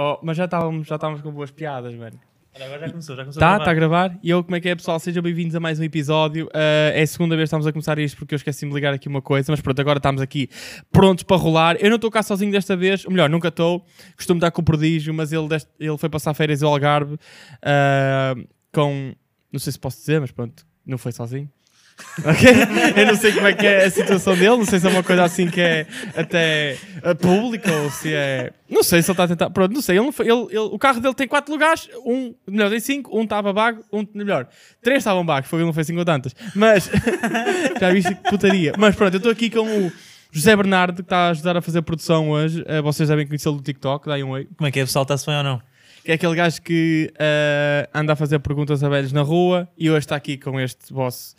Oh, mas já estávamos, já estávamos com boas piadas, mano. Olha, agora já começou, já começou Tá, está a gravar. E eu, como é que é, pessoal? Sejam bem-vindos a mais um episódio. Ah, é a segunda vez que estamos a começar isto porque eu esqueci de ligar aqui uma coisa, mas pronto, agora estamos aqui prontos para rolar. Eu não estou cá sozinho desta vez, ou melhor, nunca estou. Costumo estar com o Prodígio, mas ele, deste- ele foi passar férias ao Algarve ah, com. Não sei se posso dizer, mas pronto, não foi sozinho. Ok? Eu não sei como é que é a situação dele, não sei se é uma coisa assim que é até uh, pública ou se é. Não sei se ele está a tentar. Pronto, não sei. Ele ele- ele- o carro dele tem quatro lugares, um, melhor, tem cinco, um estava vago, um, melhor, três estavam vagos, foi ele não foi cinco tantas. Mas, já viste que putaria. Mas pronto, eu estou aqui com o José Bernardo, que está a ajudar a fazer produção hoje. Uh, vocês devem conhecê-lo do TikTok, daí um oi. Como é que é, pessoal? Está-se bem ou não? Que é aquele gajo que uh, anda a fazer perguntas a velhos na rua e hoje está aqui com este vosso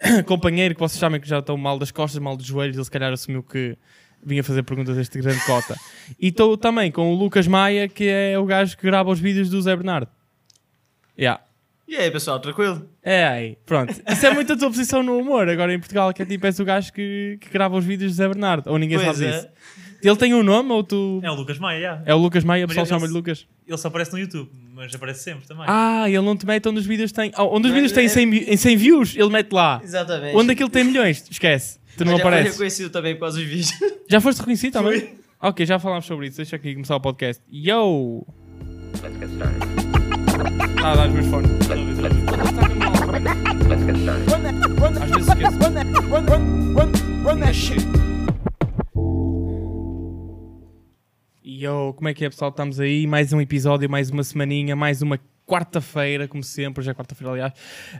companheiro que vocês sabem que já estão mal das costas, mal dos joelhos, ele se calhar assumiu que vinha fazer perguntas a este grande cota. E estou também com o Lucas Maia, que é o gajo que grava os vídeos do Zé Bernardo. Yeah. E aí, pessoal, tranquilo? É aí, pronto. Isso é muito a tua posição no humor. Agora em Portugal, que é tipo, és o gajo que, que grava os vídeos do Zé Bernardo. Ou ninguém Pois sabe é. disso. Ele tem um nome ou tu. É o Lucas Maia, já. É o Lucas Maia, o Mas pessoal ele- chama-lhe Lucas. Ele só aparece no YouTube, mas aparece sempre também. Ah, ele não te mete onde os vídeos têm. oh, onde os Mas vídeos têm é- 100, vi- em 100 views, ele mete lá. Exatamente. Onde aquilo tem milhões, esquece. Tu não Mas já foi apareces. reconhecido também por causa dos vídeos. Já foste reconhecido também? Ok, já falámos sobre isso. Deixa aqui começar o podcast. Yo! Ah, dá os meus fones. Às vezes esqueço. Yo, como é que é pessoal? Estamos aí, mais um episódio, mais uma semaninha, mais uma quarta-feira, como sempre, já é quarta-feira aliás.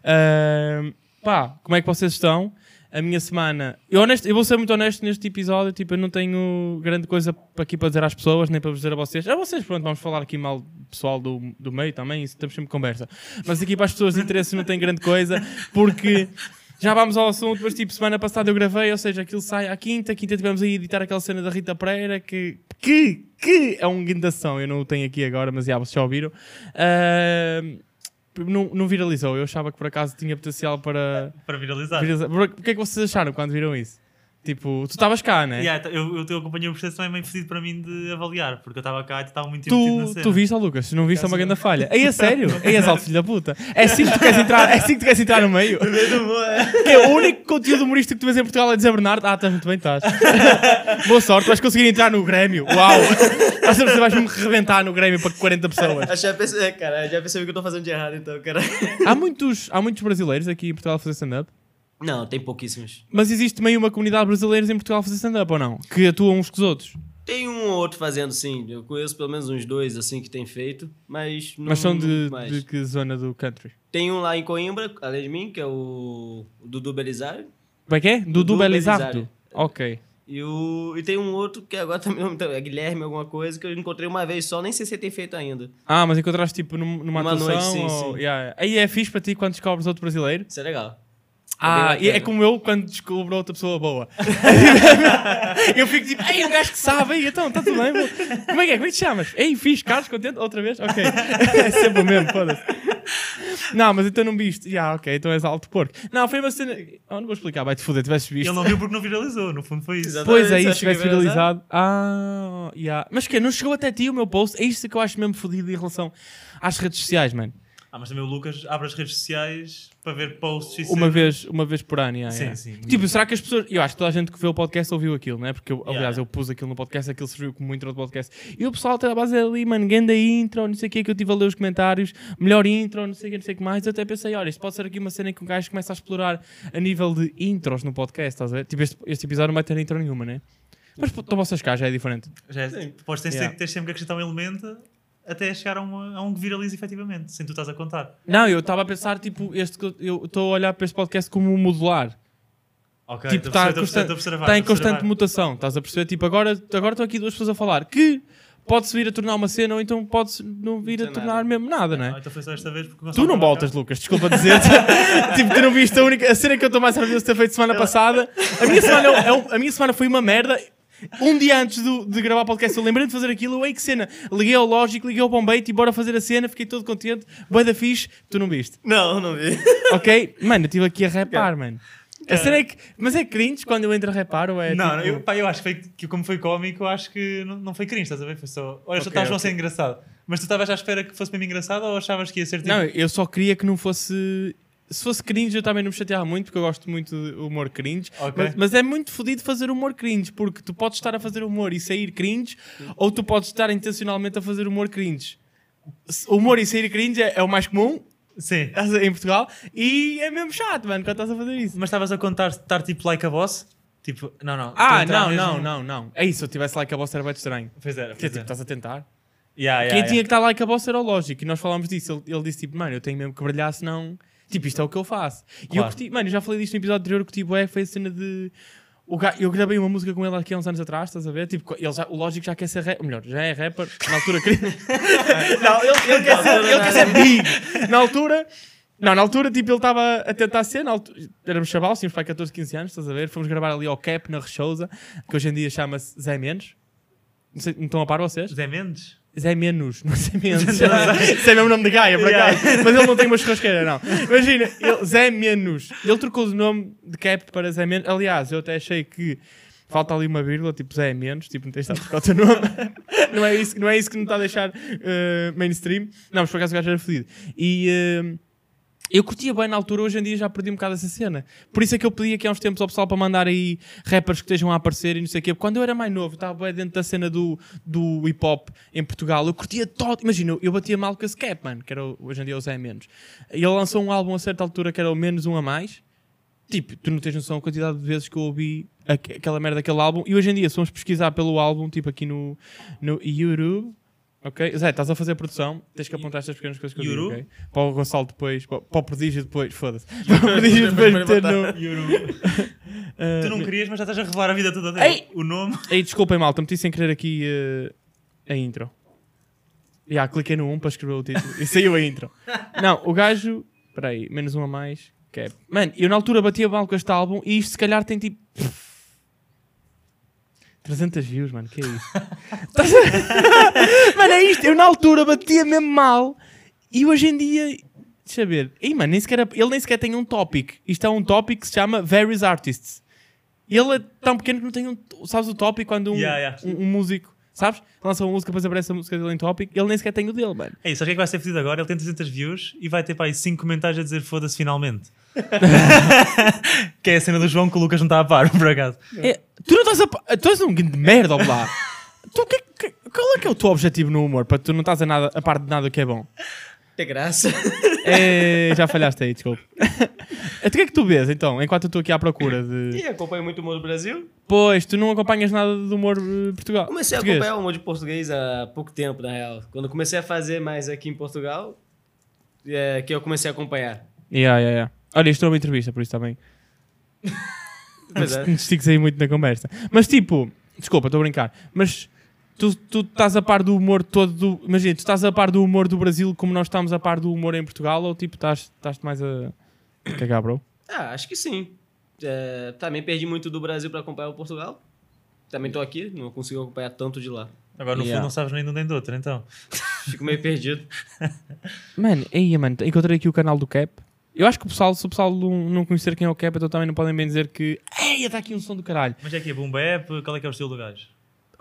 Ahm, pá, como é que vocês estão? A minha semana, eu, honesto, eu vou ser muito honesto neste episódio, tipo, eu não tenho grande coisa aqui para dizer às pessoas, nem para dizer a vocês. A vocês, pronto, vamos falar aqui mal pessoal do, do meio também, isso temos sempre conversa. Mas aqui para as pessoas de interesse não tem grande coisa, porque já vamos ao assunto, mas tipo, semana passada eu gravei, ou seja, aquilo sai à quinta, quinta tivemos aí a editar aquela cena da Rita Pereira, que, que, que é um guindação, eu não o tenho aqui agora, mas já, vocês já ouviram. Ahm, não, não viralizou, eu achava que por acaso tinha potencial para Para viralizar. viralizar. O que é que vocês acharam quando viram isso? Tipo, tu estavas cá, né? Yeah, eu, eu, eu acompanhei o processo também meio fedido para mim de avaliar, porque eu estava cá e estava muito metido na Tu, cena. tu viste, ó Lucas? Se não viste, é uma grande falha. Ei, a sério? Ei, és alto filho da puta. É assim que tu queres entrar, é assim que tu queres entrar no meio? Que é o único conteúdo humorístico que tu vês em Portugal é dizer Bernardo. Ah, estás muito bem, estás. Boa sorte, vais conseguir entrar no Grêmio. Uau! Estás a perceber, vais-me rebentar no Grêmio para 40 pessoas. Já percebi, é, cara, já percebi que eu tô fazendo de errado, então, cara. Há muitos, há muitos brasileiros aqui em Portugal a fazer stand-up. Não, tem pouquíssimos. Mas existe também uma comunidade brasileira em Portugal a fazer stand-up ou não? Que atuam uns com os outros. Tem um ou outro fazendo, sim. Eu conheço pelo menos uns dois, assim, que tem feito, mas não Mas são de, mais. de que zona do country? Tem um lá em Coimbra, além de mim, que é o Dudu Belisário. Como é que é? Dudu Dudu Belisário. Belisário. Ok. E, o, e tem um outro que agora também lembro, é Guilherme, alguma coisa, que eu encontrei uma vez só, nem sei se tem feito ainda. Ah, mas encontraste tipo num- numa Numa atuação? noite, sim, ou... sim. Yeah. Aí é fixe para ti quando descobres outro brasileiro? Isso é legal. Ah, e é bacana. como eu quando descubro outra pessoa boa. eu fico tipo, ei, um gajo que sabe, ei, então, está tudo bem. Como é que é? Como é que te chamas? Ei, fixe, Carlos, contente? Outra vez? Ok. é sempre o mesmo, foda-se. Não, mas então não viste. Já, ok, então és alto porco. Não, foi uma cena. Oh, não vou explicar, vai-te foder, tivesses visto. Ele não viu porque não viralizou, no fundo foi isso. Pois é, isso, tivesse viralizado. Ah, yeah. Mas que não chegou até ti o meu post? É isto que eu acho mesmo fodido em relação às redes sociais, mano. Ah, mas também o Lucas abre as redes sociais para ver posts e Uma cenas. vez, uma vez por ano, yeah, Sim, yeah. sim. Tipo, será que as pessoas. Eu acho que toda a gente que vê o podcast ouviu aquilo, né? Porque, eu, aliás, Yeah. eu pus aquilo no podcast, aquilo serviu como intro do podcast. E o pessoal até a base ali, mano, ganda intro, não sei o que, que eu estive a ler os comentários, melhor intro, não sei o que, não sei o que mais. Eu até pensei, olha, isto pode ser aqui uma cena em que um gajo começa a explorar a nível de intros no podcast, estás a ver? Tipo, este, este episódio não vai ter intro nenhuma, né? Mas pô, então vocês cá já é diferente. Já é, Sim. depois tens, Yeah. tens sempre que acrescentar um elemento até chegar a, uma- a um que viralize efetivamente, sem tu estás a contar. Não, eu estava a pensar, tipo, este, eu- estou a olhar para este podcast como um modular. Ok, tipo, está a perceber, observar, em constante observar. mutação, estás a perceber? Tipo, agora, agora estão aqui duas pessoas a falar que pode-se vir a tornar uma cena ou então pode-se não vir a tornar nada. mesmo nada, não Ah, é? então foi só esta vez porque Tu não voltas. Lucas, desculpa dizer Tipo, tu não viste a única. A cena que eu estou mais orgulhoso de ter feito semana passada. A minha semana, é um- é um- a minha semana foi uma merda. Um dia antes do- de gravar o podcast, eu lembrei de fazer aquilo. Eu, ei, que cena! Liguei ao Logic, liguei ao Bombay e bora fazer a cena. Fiquei todo contente. Boa da fixe. Tu não viste? Não, não vi. Ok? Mano, eu estive aqui a repar, mano. A cena é que. Mas é cringe quando eu entro a reparo ou é. Não, tipo- eu, pá, eu acho que, foi, que como foi cómico, eu acho que não, não foi cringe, estás a ver? Foi só. Olha, Ok, só estavas a ser engraçado. Mas tu estavas à espera que fosse mesmo engraçado ou achavas que ia ser tipo. Não, eu só queria que não fosse. Se fosse cringe, eu também não me chateava muito, porque eu gosto muito de humor cringe. Ok. Mas, mas é muito fodido fazer humor cringe, porque tu podes estar a fazer humor e sair cringe, ou tu podes estar intencionalmente a fazer humor cringe. Humor e sair cringe é, é o mais comum Sim. em Portugal e é mesmo chato, mano, quando estás a fazer isso. Mas estavas a contar estar tipo like a boss? Tipo, não, não. Ah, não, mesmo- não, não, não. É isso, se eu tivesse like a boss era bem estranho. Pois era. Tipo, estás a tentar? Yeah, yeah, Quem yeah. tinha que estar like a boss era o lógico. E nós falámos disso. Ele, ele disse tipo, mano, eu tenho mesmo que brilhar, senão. Tipo, isto é o que eu faço. E eu Claro. curti, mano, eu já falei disto no episódio anterior. Eu curti, bué, foi a cena de. O ga- eu gravei uma música com ele aqui há uns anos atrás, estás a ver? Tipo, ele já, o lógico já quer ser rapper. Melhor, já é rapper. Na altura queria. não, ele, ele quer ser, ele quer ser big. Na altura. Não, na altura, tipo, ele estava a tentar ser. Na altura, éramos chavalos, tínhamos para 14, 15 anos, estás a ver? Fomos gravar ali ao Cap, na Rechousa, que hoje em dia chama-se Zé Menos. Não, sei, não estão a par vocês? José Mendes? Zé Menos, não sei Menos. Isso é mesmo nome de Gaia, por acaso. Mas ele não tem uma churrasqueira, não. Imagina, ele- Zé Menos. Ele trocou o nome de cap para Zé Menos. Aliás, eu até achei que falta ali uma vírgula, tipo Zé Menos, tipo não tens estar a trocar o teu nome. não, é isso, não é isso que me está a deixar eh, mainstream. Não, mas por acaso o gajo era fodido. E. eh, eu curtia bem na altura, hoje em dia já perdi um bocado essa cena. Por isso é que eu pedi aqui há uns tempos ao pessoal para mandar aí rappers que estejam a aparecer e não sei o quê. Quando eu era mais novo, estava bem dentro da cena do, do hip hop em Portugal, eu curtia todo. Imagina, eu batia mal com esse cap, mano, que era hoje em dia o Zé Menos. E ele lançou um álbum a certa altura que era o Menos Um a Mais. Tipo, tu não tens noção da quantidade de vezes que eu ouvi aque- aquela merda daquele álbum. E hoje em dia, se formos pesquisar pelo álbum, tipo aqui no, no YouTube. Ok? Zé, estás a fazer produção, tens que apontar estas pequenas coisas que eu digo, Yuru? ok? Para o Gonçalo depois, para, para o Prodígio depois, foda-se. Para o Prodígio depois meter no... Ah, Tu não querias, mas já estás a revelar a vida toda dele. Ei! O nome. Ei, desculpem, malta, meti sem querer aqui eh, a intro. Já, cliquei no 1 para escrever o título e saiu a intro. Não, o gajo. Espera aí, menos um a mais. Que é... Mano, eu na altura batia mal com este álbum e isto se calhar tem tipo. 300 views, mano, que é isso? Mano, é isto. Eu na altura batia mesmo mal e hoje em dia. Deixa ver. Ei, mano, nem sequer, ele nem sequer tem um topic. Isto é um topic que se chama Various Artists. Ele é tão pequeno que não tem um. Sabes o topic quando um, Yeah, yeah. um, um músico. Sabes? Lança uma música, depois aparece a música dele em topic. Ele nem sequer tem o dele, mano. Ei, sabes o que é que vai ser fedido agora? Ele tem 300 views e vai ter para aí 5 comentários a dizer foda-se finalmente. que é a cena do João que o Lucas não está a par, por acaso. É, tu não estás a. pa- Tu és um grande merda, ó lá. tu, que, que- qual é que é o teu objetivo no humor? Para tu não estás a, nada, a parte de nada que é bom. Tem graça. É, já falhaste aí, desculpa. O que é que tu vês então, enquanto eu estou aqui à procura de. E acompanho muito o humor do Brasil. Pois, tu não acompanhas nada do humor eh, Portugal. Comecei a português. acompanhar o humor de português há pouco tempo, na real. Quando eu comecei a fazer mais aqui em Portugal, é que eu comecei a acompanhar. Yeah, yeah, yeah. Olha, isto é uma entrevista, por isso também. É. Não te estiques aí muito na conversa. Mas tipo, desculpa, estou a brincar. Mas tu, tu estás a par do humor todo do. Imagina, tu estás a par do humor do Brasil como nós estamos a par do humor em Portugal ou tipo estás, estás mais a cagar, bro? Ah, acho que sim. É, também perdi muito do Brasil para acompanhar o Portugal. Também tô aqui, não consigo acompanhar tanto de lá. Agora no Yeah. fundo não sabes nem de um nem do outro, então. Fico meio perdido. Mano, aí, mano, encontrei aqui o canal do Cap. Eu acho que o pessoal, se o pessoal não, conhecer quem é o Cap, então também não podem bem dizer que. Ei, está aqui um som do caralho. Mas é que é boom bap, qual é que é o estilo do gajo?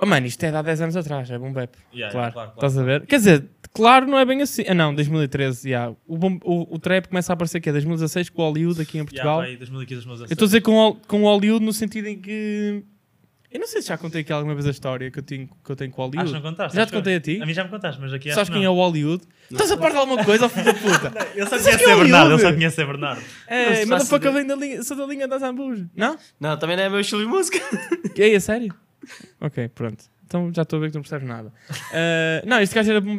Oh, mano, isto é de há 10 anos atrás, é bom bap. Yeah, claro, claro, claro. estás a ver? Quer dizer, claro, não é bem assim. Ah, não, 2013, yeah. o, bom- o, o trap começa a aparecer que é 2016 com o Hollywood aqui em Portugal. Yeah, aí 2015, 2016. eu estou a dizer com, com o Hollywood no sentido em que. Eu não sei se já contei aqui alguma vez a história que eu tenho, que eu tenho com o Acho que Hollywood. não contaste. Já te contei a ti? A mim já me contaste, mas aqui Sabes acho quem que é o Hollywood? Estás a par de alguma coisa, filho da puta? Ele só quem é Bernardo, ele só Hollywood? conhece a Bernardo. É, mas faço que eu venho da linha, sou da linha das Zambujas. Não? Não, também não é meu estilo de música. Que é, é sério? ok, pronto. Então já estou a ver que tu não percebes nada. Ah, não, este gajo era boom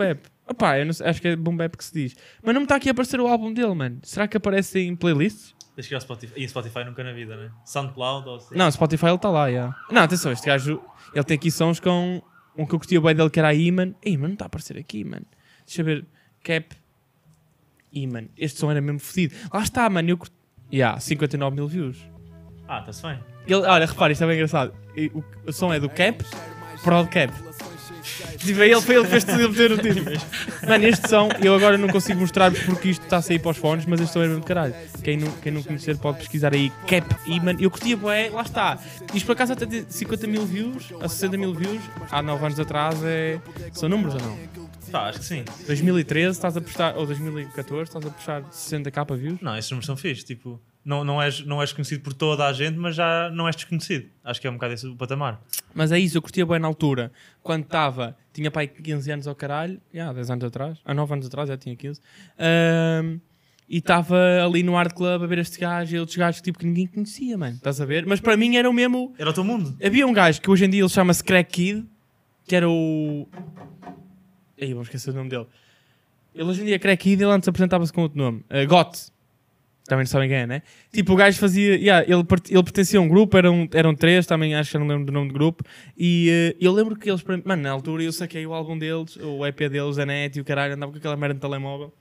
Opá, eu não sei, acho que é boom bap que se diz. Mas não me está aqui a aparecer o álbum dele, mano. Será que aparece em playlists? Tens que ir ao Spotify. E Spotify nunca na vida, né? Soundcloud ou assim. Não, Spotify ele está lá, já. Não, atenção, este gajo, ele tem aqui sons com um que eu curtia bem dele que era a Iman. Ei, mano, não está a aparecer aqui, mano. Deixa eu ver. Cap. Iman. Este som era mesmo fodido. Lá está, mano. Eu curti. Yeah, 59 mil views. Ah, está-se bem. Ele, olha, repara, isto é bem engraçado. O, o som é do Cap, Prod Cap. Tipo, ele foi ele que fez tudo ele meter no título. Mano, este som, eu agora não consigo mostrar porque isto está a sair para os fones, mas este som é mesmo de caralho. Quem não, quem não conhecer pode pesquisar aí Cap mano, eu curtia, bué, lá está. Isto por acaso até tem 50 mil views, a 60 mil views, há 9 anos atrás, é... são números ou não? Pá, acho que sim. 2013 estás a puxar, ou 2014 estás a puxar 60k views? Não, esses números são fixos. Tipo, não, não, és, não és conhecido por toda a gente, mas já não és desconhecido. Acho que é um bocado esse o patamar. Mas é isso, eu curtia bem na altura, quando estava, tinha pai 15 anos ao caralho, já, 10 anos atrás, há 9 anos atrás já tinha 15, ahm, e estava ali no Art Club a ver este gajo e outros gajos tipo, que ninguém conhecia, mano, estás a ver? Mas para mim era o mesmo. Era o teu mundo. Havia um gajo que hoje em dia ele chama-se Crack Kid, que era o. Aí, vamos esquecer o nome dele. Ele hoje em dia é Crack Kid ele antes apresentava-se com outro nome, uh, Got. Também não sabem quem é, né? Tipo, o gajo fazia. Yeah, ele, ele pertencia a um grupo, eram, eram três, também acho que eu não lembro do nome do grupo. E eh, eu lembro que eles, mano, na altura eu saquei o álbum deles, o EP deles, a net e o caralho, andava com aquela merda de telemóvel.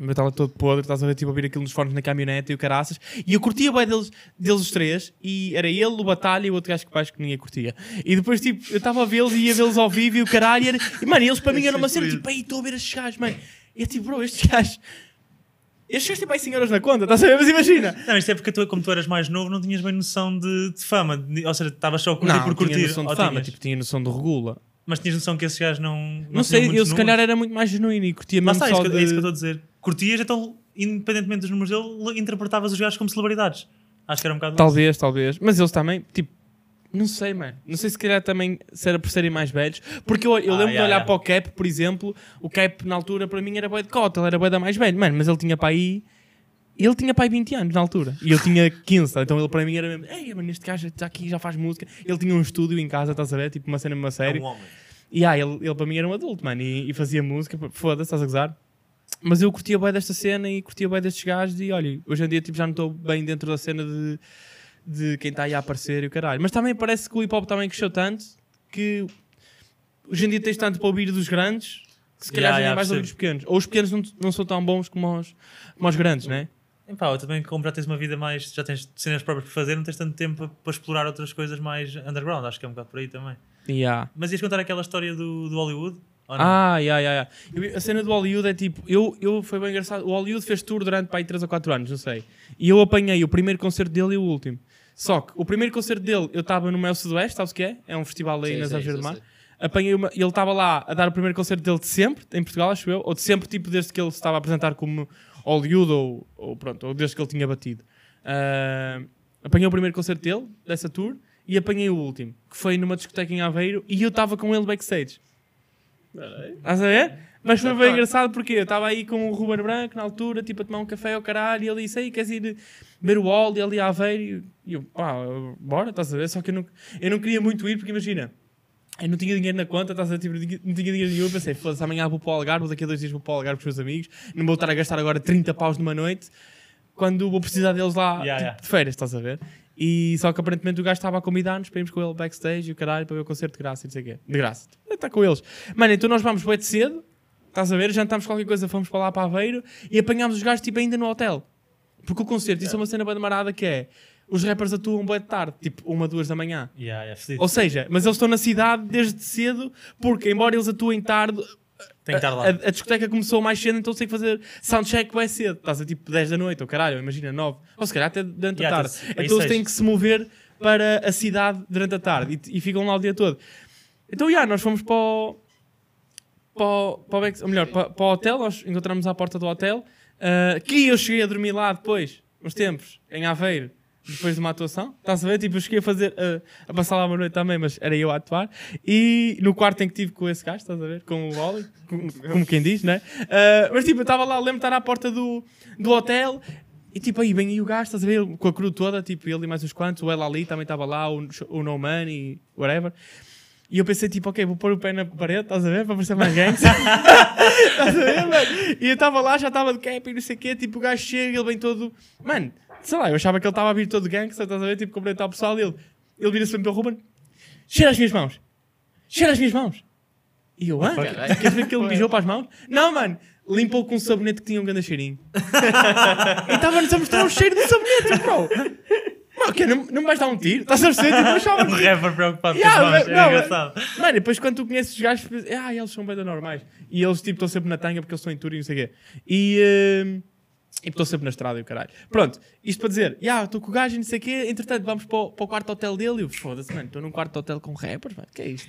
Eu estava todo podre, estás a ver, tipo, a ouvir aquilo nos fones na caminhonete e o caraças. E eu curtia bem deles, deles os três. E era ele, o Batalha e o outro gajo que baixo que ninguém curtia. E depois, tipo, eu estava a vê-los e ia vê-los ao vivo e o caralho. E, era... e mano, eles para mim eram uma cena, tipo, ei, estou a ver estes gajos, mano. E eu tipo, bro, estes gajos... Estes gajos têm mais 100 euros na conta, estás a ver? Mas imagina. Não, isto é porque tu, como tu eras mais novo, não tinhas bem noção de, de fama. de- ou seja, estavas só a curtir Não, por curtir. tinha noção de fama, tinhas? tipo, tinha noção de regula. Mas tinhas noção que esses gajos não. Não, Não sei, eu se calhar era muito mais genuíno e curtia Mas mesmo está, é só isso, que, é isso que eu de... estou a dizer. Curtias, então, independentemente dos números dele, interpretavas os gajos como celebridades. Acho que era um bocado. Talvez, talvez. Mas eles também, tipo, não sei, mano. Não sei se calhar também se era por serem mais velhos. Porque eu, eu Ah, lembro de yeah, olhar yeah. para o Cap, por exemplo. O Cap na altura para mim era boy de cota, ele era boy da mais velho, mano. Mas ele tinha para aí. Ele tinha para aí 20 anos na altura. E eu tinha 15, tá? então ele para mim era mesmo. Ei, mano, este gajo está aqui, já faz música. Ele tinha um estúdio em casa, estás a ver? Tipo uma cena, uma É série. um homem. E ah, ele, ele para mim era um adulto, mano, e, e fazia música, foda-se, estás a gozar. Mas eu curtia bem desta cena e curtia bem destes gajos e olha, hoje em dia tipo, já não estou bem dentro da cena de, de quem está aí a aparecer e o caralho. Mas também parece que o hip hop também cresceu tanto que hoje em dia tens tanto para ouvir dos grandes que se calhar Yeah, já é yeah, mais ouvir dos pequenos. Ou os pequenos não, não são tão bons como os, como os grandes, né? Epá, eu também, como já tens uma vida mais. Já tens cenas próprias para fazer, não tens tanto tempo para explorar outras coisas mais underground. Acho que é um bocado por aí também. Yeah. Mas ias contar aquela história do, do Hollywood? Não? Ah, yeah, yeah, yeah. Eu a cena do Hollywood é tipo, eu, eu foi bem engraçado. O Hollywood fez tour durante para aí 3 ou 4 anos, não sei. E eu apanhei o primeiro concerto dele e o último. Só que o primeiro concerto dele, eu estava no Mel Sudoeste, sabes o que é? É um festival aí Sim, nas Arges do Mar. Apanhei uma, e ele estava lá a dar o primeiro concerto dele de sempre, em Portugal, acho eu, ou de sempre, tipo, desde que ele se estava a apresentar como Hollywood, ou, ou pronto, ou desde que ele tinha batido. Ah, apanhei o primeiro concerto dele, dessa tour, e apanhei o último, que foi numa discoteca em Aveiro, e eu estava com ele backstage. Estás a ver? Mas foi bem engraçado porque eu estava aí com o Ruben Branco na altura, tipo a tomar um café ao caralho, e ele disse: Ei, queres ir ver o e ali a Aveiro? E eu, pá, bora, estás a ver? Só que eu não, eu não queria muito ir porque imagina, eu não tinha dinheiro na conta, estás a ver? Tipo, não tinha dinheiro nenhum. Eu pensei: foda-se, amanhã vou para o Algarve, daqui a dois dias vou para o Algarve com os meus amigos, não vou estar a gastar agora 30 paus numa noite quando vou precisar deles lá Yeah, tipo, yeah. de férias, estás a ver? E só que aparentemente o gajo estava a convidar-nos para irmos com ele backstage e o caralho para ver o concerto de graça e não sei o quê. De graça. Está com eles. Mano, então nós vamos de cedo, estás a ver? Jantámos qualquer coisa, fomos para lá para Aveiro e apanhámos os gajos tipo ainda no hotel. Porque o concerto, isso é uma cena bem demarada que é os rappers atuam bué de tarde, tipo uma, duas da manhã. Yeah, yeah, fedido. Ou seja, mas eles estão na cidade desde cedo porque, embora eles atuem tarde, Tem que estar lá. a, a discoteca começou mais cedo, então tem que fazer soundcheck bem cedo. Estás a tipo 10 da noite, ou caralho, imagina 9. Ou se calhar até durante a Yeah, tarde. tá- aí Então eles seis. têm que se mover para a cidade durante a tarde e, e ficam lá o dia todo. Então, já, nós fomos para o, para, o- para ou melhor, para, para o hotel, nós encontramos à porta do hotel, ah, que eu cheguei a dormir lá depois, uns tempos, em Aveiro, depois de uma atuação. Estás a ver? Tipo, eu cheguei a fazer, ah, a passar lá uma noite também, mas era eu a atuar. E no quarto em que tive com esse gajo, estás a ver? Com o Oli, como, como quem diz, né? Ah, mas tipo, eu estava lá, lembro de estar à porta do, do hotel. E tipo, aí vem o gajo, estás a ver? Com a crew toda, tipo, ele e mais uns quantos, o El Ali também estava lá, o, o No Man e whatever. E eu pensei, tipo, ok, vou pôr o pé na parede, estás a ver? Para parecer mais gangster. estás a ver, mano? E eu estava lá, já estava de cap e não sei o quê, tipo, o gajo chega, ele vem todo. Mano, sei lá, eu achava que ele estava a vir todo gangster, estás a ver? Tipo, cumprimentar o pessoal dele. Ele vira-se para o Ruben, cheira as minhas mãos, cheira as minhas mãos. E eu, ah, queres ver que ele mijou para as mãos? Não, mano, limpou com um sabonete que tinha um grande cheirinho. e estava-nos a mostrar o cheiro do sabonete, bro. Ah, ok, não, não me vais dar um tiro? Estás a perceber? Tipo, eu achava Um que- rapper preocupado Yeah, com mas- Era não, engraçado. Mano, depois quando tu conheces os gajos, ah, eles são bem normais. E eles tipo estão sempre na tanga porque eles estão em tour e não sei o quê. E hum, e estão sempre na estrada e o caralho. Pronto, isto para dizer, já, estou com o gajo e não sei o quê, entretanto vamos para o, para o quarto hotel dele e eu, foda-se, mano, estou num quarto hotel com rappers, mano, que é isto?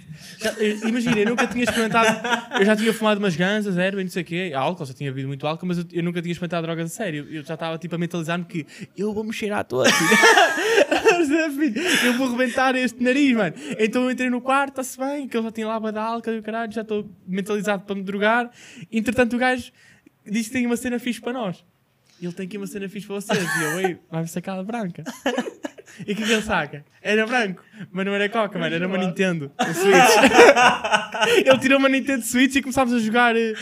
Eu- Imagina, eu nunca tinha experimentado, eu já tinha fumado umas ganzas, erva e não sei o quê, álcool, já tinha bebido muito álcool, mas eu, eu nunca tinha experimentado drogas a sério. Eu já estava tipo a mentalizar-me que eu vou me cheirar todo, filho. eu vou rebentar este nariz, mano. Então eu entrei no quarto, está-se bem, que ele já tinha lá a álcool e o caralho, já estou mentalizado para me drogar. Entretanto, o gajo disse que tem uma cena fixe para nós. Ele tem aqui uma cena fixe para vocês. E eu, ei, vai-me sacar a branca. E o que é que ele saca? Era branco, mas não era Coca, mano, era uma Nintendo. Um Switch. ele tirou uma Nintendo Switch e começámos a jogar eh,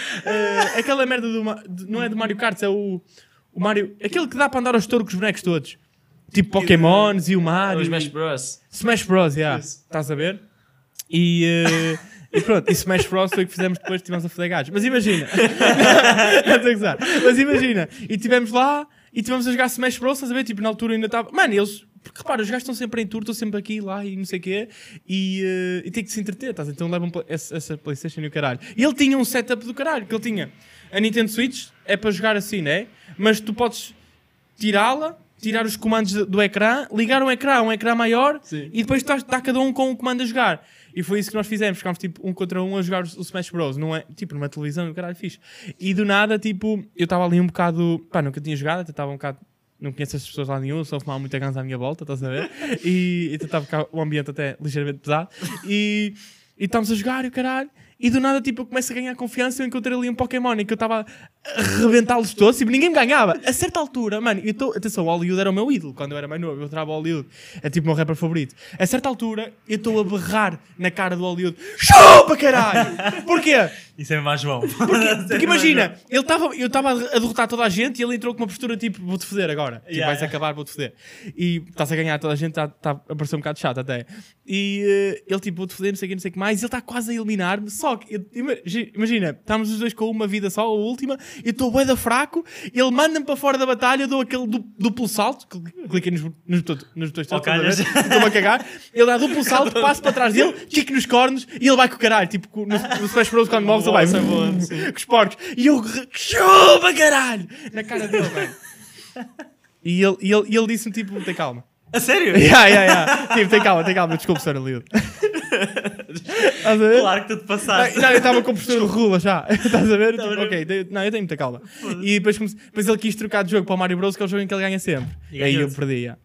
aquela merda do. De- Não é do Mario Kart, é o. O Mario. Aquele que dá para andar aos touros com os bonecos todos. Tipo Pokémons e o Mario. Os e- Smash Bros. Smash Bros, yeah. Estás a ver? E, eh, e pronto, e Smash Bros foi o que fizemos depois, tivemos a foder gajos. Mas imagina, não gozar. mas imagina, e estivemos lá e tivemos a jogar Smash Bros, estás a ver? Tipo, na altura ainda estava. Mano, eles. Porque repara, os gajos estão sempre em tour, estão sempre aqui lá e não sei o quê, e, eh, e tem que se entreter, estás? a ver? Então levam essa, essa PlayStation e o caralho. E ele tinha um setup do caralho, que ele tinha a Nintendo Switch, é para jogar assim, né? Mas tu podes tirá-la, tirar os comandos do, do ecrã, ligar um ecrã, um ecrã maior Sim. e depois está, está cada um com um comando a jogar. E foi isso que nós fizemos, ficámos tipo um contra um a jogar o Smash Bros. Não é, tipo, numa televisão, o caralho fixe. E do nada, tipo, eu estava ali um bocado, pá, nunca tinha jogado, até estava um bocado, não conheço as pessoas lá nenhum, só fumava muita ganza à minha volta, estás a ver? E então estava o ambiente até ligeiramente pesado. E, e estávamos a jogar e o caralho. E do nada, tipo, eu começo a ganhar confiança. Eu encontrei ali um Pokémon em que eu estava rebentá-los todos. Tipo, ninguém me ganhava. A certa altura, mano, eu tô, atenção, o Hollywood era o meu ídolo quando eu era mais novo. Eu trava o Hollywood. É tipo o meu rapper favorito. A certa altura, eu estou a berrar na cara do Hollywood: Chupa, caralho! Porquê? Isso é mais João. Porque imagina, ele tava, eu estava a derrotar toda a gente e ele entrou com uma postura tipo: vou-te foder agora. Tipo, Yeah, vais yeah. acabar, vou-te foder. E estás a ganhar toda a gente, está tá a parecer um bocado chato até. E eh, ele tipo: vou-te foder, não sei o que, não sei o que mais. E ele está quase a eliminar-me. Só que, eu- ima- imagina, estamos os dois com uma vida só, a última, eu estou bué fraco, ele manda-me para fora da batalha, eu dou aquele du- duplo salto, cl- cliquei nos, nos, nos estás a ver? estou-me a cagar. Ele dá duplo salto, passo para trás dele, kick nos cornos e ele vai com o caralho. Tipo, no, no Smash Bros. quando move, ele vai sim. com os porcos. E eu, chupa caralho! Na cara dele, velho. E ele, e ele, e ele disse-me tipo, tem calma. A sério? Yeah, yeah, yeah. Tipo, tem calma, tem calma. Desculpa, Sr. Lido. Estás a ver? Claro que tu te passaste. não, eu estava com postura de rula já. Estás a ver? Tipo, Tá bem. ok, não, eu tenho muita calma. E depois, comece- depois ele quis trocar de jogo para o Mario Bros, que é o jogo em que ele ganha sempre. E E aí eu perdi. yeah.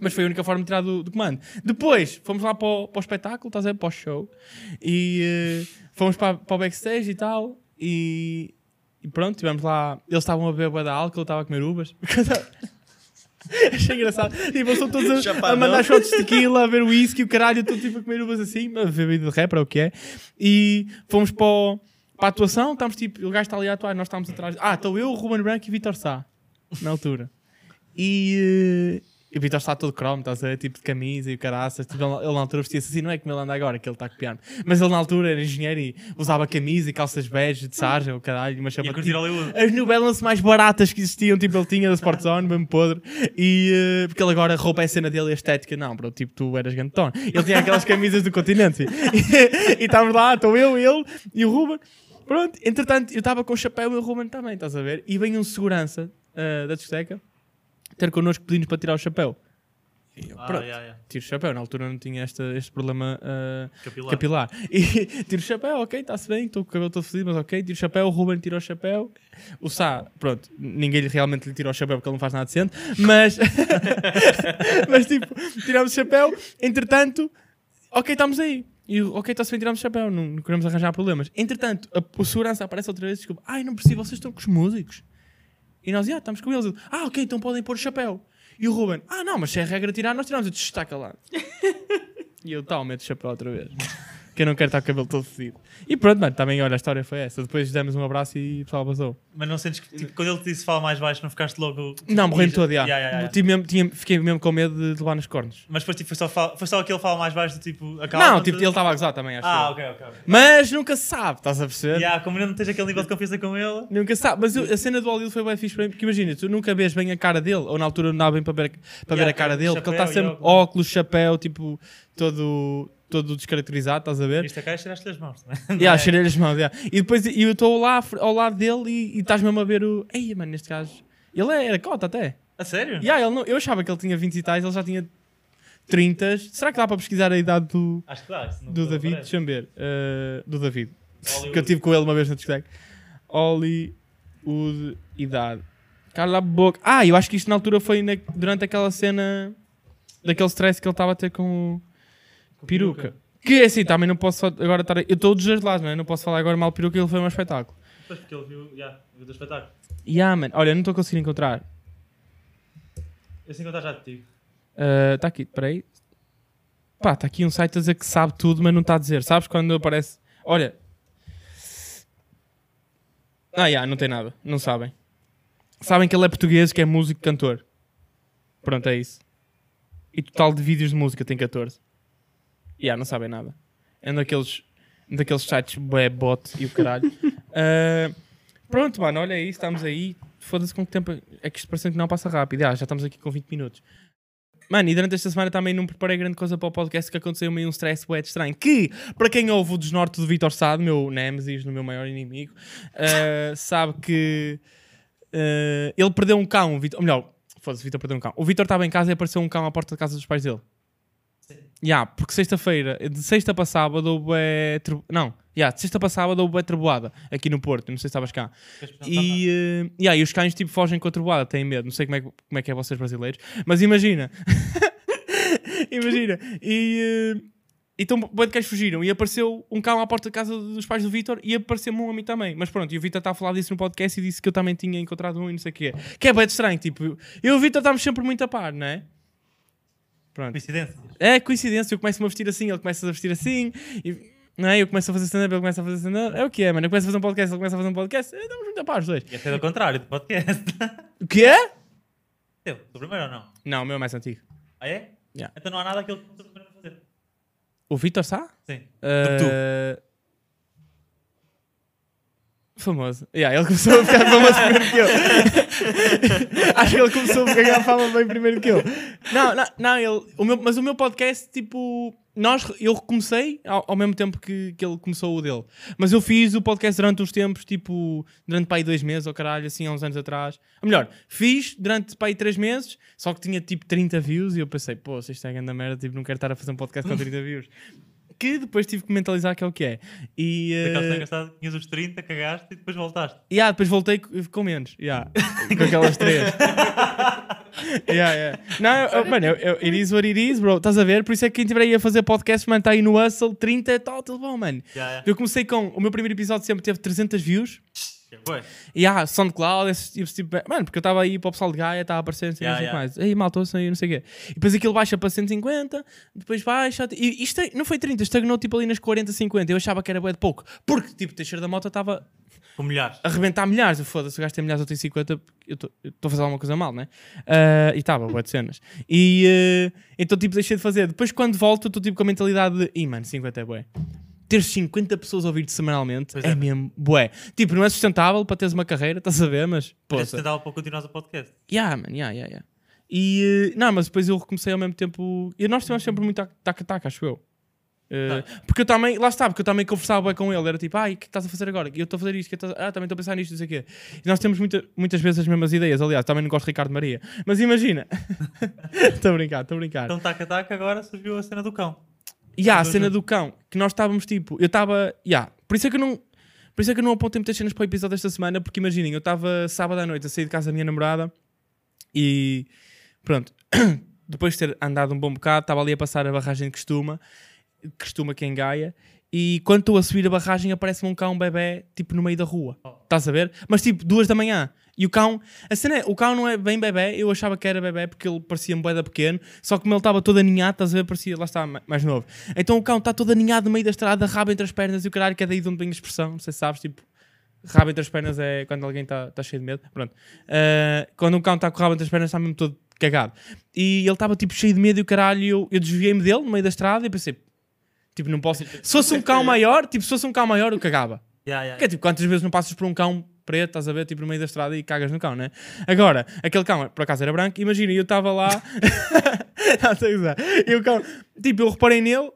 Mas foi a única forma de tirar do, do comando. Depois fomos lá para o, para o espetáculo, estás a ver? Para o show. E eh, fomos para, para o backstage e tal. E, e pronto, tivemos lá. Eles estavam a beber da álcool, eu estava a comer uvas. Achei engraçado. Tipo, eles estão todos a, a mandar shots de tequila, a ver whisky, o caralho, estou tipo a comer uvas assim, a ver de rapper, é o que é. E fomos para, o- para a atuação, estamos tipo, o gajo está ali a atuar, nós estamos atrás. Ah, estou eu, o Ruben Branco e Vitor Sá, na altura. E, eh, e o Vitor está todo cromo, estás a ver? Tipo de camisa e o caraças. Tipo, ele, ele na altura vestia-se assim, não é como ele anda agora, que ele está a copiar Mas ele na altura era engenheiro e usava camisa e calças bege de sarja, o caralho, uma E chapa Hollywood. as New Balance mais baratas que existiam, tipo, ele tinha da Sport Zone, mesmo podre. E eh, porque ele agora roupa é a cena dele e a estética, não, bro, tipo, tu eras gantón. Ele tinha aquelas camisas do continente. E, estávamos lá, estou eu, ele e o Ruben. Pronto, entretanto, eu estava com o chapéu e o Ruben também, estás a ver? E vem um segurança eh, da discoteca ter connosco pedindo para tirar o chapéu. E eu, Ah, pronto, yeah, yeah. tiro o chapéu. Na altura não tinha esta, este problema eh, Capilar. capilar. E tiro o chapéu, ok, está-se bem, estou com o cabelo todo fedido, mas ok, tiro o chapéu, o Ruben tira o chapéu. O Sá, pronto, ninguém realmente lhe tira o chapéu porque ele não faz nada decente, mas, mas tipo, tiramos o chapéu, entretanto, ok, estamos aí. E ok, está-se bem, tiramos o chapéu, não, não queremos arranjar problemas. Entretanto, a, segurança aparece outra vez e desculpa, ai, não preciso, vocês estão com os músicos. E nós, ah, estamos com eles. Ele, ah, ok, então podem pôr o chapéu. E o Ruben, ah, não, mas se é regra tirar, nós tiramos. Disse, está calado. e eu, tal, meto o chapéu outra vez. Que eu não quero estar com o cabelo todo fedido. E pronto, mano, também, olha, a história foi essa. Depois demos um abraço e o pessoal passou. Mas não sentes que, tipo, quando ele te disse fala mais baixo, não ficaste logo. tipo, Não, e- todo, já. Yeah, yeah, yeah. Tive mesmo- tinha- fiquei mesmo com medo de levar nos cornos. Mas depois tipo, foi, só, fala- foi só aquele fala mais baixo do tipo. Acalma não, tipo, ele estava a gozar também, acho Ah, ok, ok. Mas nunca se sabe, estás a perceber? Yeah, como não tens aquele nível de confiança com ele. Nunca se sabe. Mas eu- a cena do Hollywood foi bem fixe para mim, porque imagina, tu nunca vês bem a cara dele, ou na altura não dá bem para ver, para ver a cara dele, porque ele está sempre óculos, chapéu, tipo, todo, todo descaracterizado, estás a ver? Isto acá é cheiraste as mãos também. Yeah, cheirei as mãos, yeah. E depois e eu estou lá ao lado dele e, e estás mesmo a ver o. Ei, mano, este gajo. Ele é- era cota até. A sério? Yeah, ele não, eu achava que ele tinha 20 e tais, ele já tinha 30. Será que dá para pesquisar a idade do, Acho que dá. do David? Deixa-me ver. Uh, do David. Que eu tive com ele uma vez na discoteca. Hollywood, idade. Cala a boca. Ah, eu acho que isto na altura foi na- durante aquela cena. Daquele stress que ele estava a ter com Com peruca. Que é assim, também não posso agora estar. Eu estou dos dois lados, não é? Não posso falar agora mal peruca, ele foi um espetáculo. Depois porque ele viu, yeah, viu o teu espetáculo. Yeah, man. Olha, não estou conseguindo encontrar. Eu sei encontrar já te digo. Está aqui, peraí. Pá, está aqui um site a dizer que sabe tudo, mas não está a dizer. Sabes quando aparece? Olha. Ah, yeah, não tem nada. Não sabem. Sabem que ele é português, que é músico cantor. Pronto, é isso. E total de vídeos de música tem 14. Yeah, não sabem nada. É daqueles, daqueles sites bué bot e o caralho. Ah, pronto, mano, olha aí, estamos aí. Foda-se com que tempo. É que isto parece que não passa rápido. Ah, já estamos aqui com 20 minutos. Mano, e durante esta semana também não preparei grande coisa para o podcast que aconteceu meio um stress bué estranho. Que, para quem ouve o desnorte do Vitor Sado, meu Nemesis, no meu maior inimigo, ah, sabe que ah, ele perdeu um cão. o Vitor- Ou melhor, foda-se, o Vitor perdeu um cão. O Vitor estava em casa e apareceu um cão à porta da casa dos pais dele. Ya, porque sexta-feira, de sexta para sábado houve. eh, trebu- Não, ya, de sexta para sábado houve bué treboada aqui no Porto. Não sei se estavas cá. E, eh, yeah, e os cães tipo fogem com a trovoada, têm medo. Não sei como é, que- como é que é vocês brasileiros, mas imagina. imagina. E eh, então boi de cães fugiram e apareceu um cão à porta da casa dos pais do Vitor e apareceu-me um a mim também. Mas pronto, e o Vitor está a falar disso no podcast e disse que eu também tinha encontrado um e não sei o quê. Que é bem estranho, tipo, eu e o Vitor estamos sempre muito a par, não é? Pronto. Coincidência. É coincidência, eu começo-me a vestir assim, ele começa a vestir assim, e, não é? eu começo a fazer stand-up, ele começa a fazer stand-up, é o que é, mano, eu começo a fazer um podcast, ele começa a fazer um podcast, é, estamos muito a par os dois. E até do contrário, do podcast. O que é? Teu, do primeiro ou não? Não, o meu é mais antigo. Ah, é? Yeah. Então não há nada que ele começou primeiro a fazer. O Vitor está? Sim. Uh... Famoso. Yeah, ele começou a ficar famoso primeiro que eu. Acho que ele começou a ganhar fama bem primeiro que eu. Não, não, não ele, o meu, mas o meu podcast, tipo, nós, eu comecei ao, ao mesmo tempo que, que ele começou o dele. Mas eu fiz o podcast durante uns tempos, tipo, durante aí dois meses, ou caralho, assim, há uns anos atrás. Ou melhor, fiz durante aí três meses, só que tinha tipo 30 views e eu pensei, pô, se isto é grande merda, tipo, não quero estar a fazer um podcast com 30 views. Que depois tive que mentalizar que é o que é. E, eh, engraçada, tinhas os 30, cagaste e depois voltaste. Yeah, depois voltei co- com menos. Yeah. com aquelas três. yeah, yeah. Não, eu- mano, eu, eu, it is what it is, bro. Estás a ver? Por isso é que quem estiver aí a fazer podcast, mano, está aí no hustle, 30 e tal, tudo bom, mano. Já, já. Eu comecei com. O meu primeiro episódio sempre teve 300 views. E ah, SoundCloud, esse tipo, tipo Mano, porque eu estava aí para o pessoal de Gaia, estava a aparecer, não sei, Yeah, não sei o yeah. mais. Aí, maltou aí, não sei o quê. E depois aquilo baixa para 150, depois baixa. E isto não foi 30, estagnou tipo ali nas 40, 50. Eu achava que era bué de pouco. Porque, tipo, Teixeira da Mota estava Com milhares. a arrebentar milhares. Eu Foda-se, o gajo tem milhares, eu tenho 50, eu estou a fazer alguma coisa mal, né? Ah, e estava, boa de cenas. E ah, então, tipo, deixei de fazer. Depois, quando volto, estou tipo com a mentalidade de, ih, mano, 50 é bué. Ter 50 pessoas a ouvir-te semanalmente Pois é, é. mesmo bué. Tipo, não é sustentável para teres uma carreira, estás a ver? Mas, Mas poça. tentava para continuar o podcast. Yeah, man, yeah, yeah, yeah. E, eh, não, mas depois eu recomecei ao mesmo tempo. E nós tivemos sempre muito taca-taca, acho eu. Eh, Porque eu também, lá está, porque eu também conversava bem com ele. Era tipo, ai, o que estás a fazer agora? E eu estou a fazer isto, que estás- ah, também estou a pensar nisto, não sei o quê. E nós temos muita, muitas vezes as mesmas ideias. Aliás, também não gosto de Ricardo Maria. Mas imagina, estou a brincar, estou a brincar. Então, taca-taca, agora surgiu a cena do cão. E há a cena do cão, que nós estávamos tipo, eu estava, yeah, por isso é que eu não, por isso é que eu não apontei muitas cenas para o episódio desta semana, porque imaginem, eu estava sábado à noite a sair de casa da minha namorada e pronto, depois de ter andado um bom bocado, estava ali a passar a barragem de Costuma, Costuma que é em Gaia, E quando estou a subir a barragem, aparece-me um cão bebê, tipo, no meio da rua. Estás a ver? Mas tipo, duas da manhã. E o cão, a cena é, o cão não é bem bebê, eu achava que era bebê porque ele parecia-me bué da pequeno, só que como ele estava todo aninhado, estás a ver, parecia, lá está, ma- mais novo. Então o cão está todo aninhado no meio da estrada, rabo entre as pernas e o caralho, que é daí de onde vem a expressão, não sei se sabes, tipo, rabo entre as pernas é quando alguém está tá cheio de medo, pronto. Ah, quando um cão está com o rabo entre as pernas está mesmo todo cagado. E ele estava tipo cheio de medo e o caralho, eu, eu desviei-me dele no meio da estrada e pensei, tipo, não posso... Se fosse um cão maior, tipo, se fosse um cão maior, eu cagava. Yeah, yeah. Que é tipo, quantas vezes não passas por um cão preto, estás a ver, tipo no meio da estrada e cagas no cão, né? Agora, aquele cão, por acaso era branco, imagina, eu estava lá, não sei usar, e o cão, tipo, eu reparei nele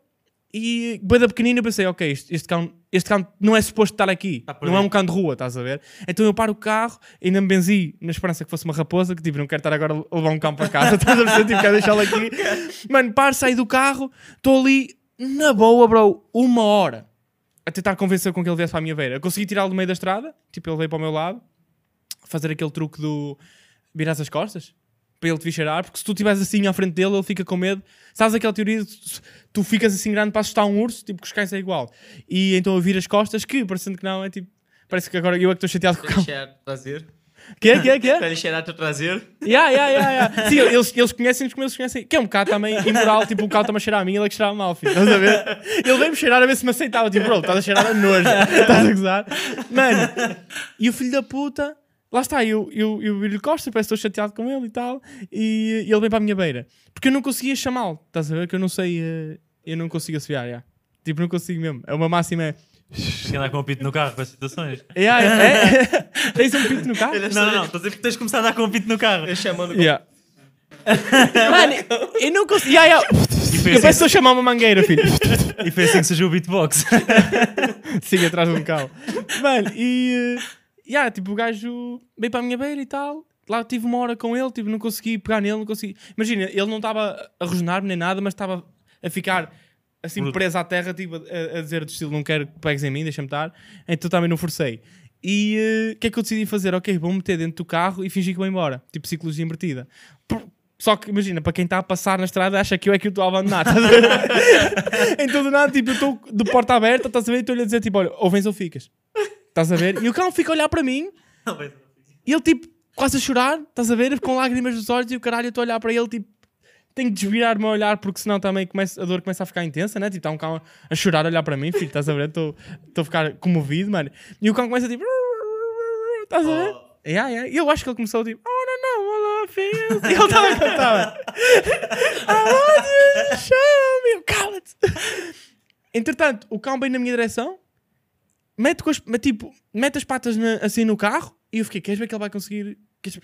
e, bem da pequenina, eu pensei, ok, este, este cão, este cão não é suposto estar aqui, Tá não é um cão de rua, estás a ver? Então eu paro o carro, ainda me benzi na esperança que fosse uma raposa, que tipo, não quero estar agora a levar um cão para casa, estás a perceber, tipo, quero deixá-lo aqui. Mano, paro, saio do carro, estou ali, na boa, bro, uma hora a tentar convencer com que ele viesse para a minha beira. Eu consegui tirá-lo do meio da estrada, tipo, ele veio para o meu lado, fazer aquele truque do virar as costas para ele te vir cheirar, porque se tu estiveres assim à frente dele, ele fica com medo. Sabes aquela teoria de tu- ficas assim grande para assustar um urso, tipo, que os cães é igual. E então eu viro as costas, que parecendo que não, é tipo. Parece que agora eu é que estou chateado com o cão. O traseiro? Que é, que é, que é? Quer cheirar teu traseiro? Yeah, yeah, yeah, yeah. Sim, eles, eles conhecem-nos como eles conhecem. Que é um bocado também imoral. Tipo, o cão está-me a cheirar a mim, ele é que cheirava mal, filho. Estás a ver? Ele veio-me cheirar a ver se me aceitava. Tipo, bro, estás a cheirar a nojo. Estás a gozar? Mano, e o filho da puta, lá está, eu, eu, eu viro-lhe costa, parece que estou chateado com ele e tal. E, ele vem para a minha beira. Porque eu não conseguia chamá-lo. Estás a ver? Que eu não sei, eh, eu não consigo assobiar, yeah. Tipo, não consigo mesmo. É uma máxima. É. Tens que andar com o pito no carro para essas situações. Yeah, é. Tens um pinto no carro? Não, não, não. Estou a dizer que tens de começar a andar com o pito no carro. Eu chamando Yeah. Mano, eu não consigo. Yeah, yeah. E Eu assim, estou a chamar uma mangueira, filho. e foi assim que surgiu o beatbox. Siga atrás de um cão. Mano, e. Uh, yeah, tipo, o gajo veio para a minha beira e tal. Lá tive uma hora com ele, tipo, não consegui pegar nele, não consegui. Imagina, ele não estava a rosnar-me nem nada, mas estava a ficar assim preso à terra, tipo, a, a dizer do estilo: não quero que pegues em mim, deixa-me estar. Então também não forcei. E uh, o que é que eu decidi fazer? Ok, vou meter dentro do carro e fingir que vou embora. Tipo, psicologia invertida. Só que imagina, para quem está a passar na estrada, acha que eu é que o estou a abandonar. ver? então do nada, tipo, eu estou de porta aberta, estás a ver? E estou-lhe a dizer, tipo, olha, ou vens ou ficas. Estás a ver? E o cão fica a olhar para mim e ele, tipo, quase a chorar, estás a ver? Com lágrimas nos olhos e o caralho, eu estou a olhar para ele, tipo, tenho que desvirar-me a olhar porque senão também começa, a dor começa a ficar intensa, né? Tipo, está um cão a chorar, a olhar para mim, filho, estás a ver? Estou a ficar comovido, mano. E o cão começa, tipo, estás a ver? Yeah, yeah. E eu acho que ele começou, tipo, oh, não, não, I. E ele estava a cantar. I want you to show me. Cala-te. Entretanto, o cão vem na minha direção, mete, com as, tipo, mete as patas na- assim no carro e eu fiquei, queres ver que ele vai conseguir... Queres?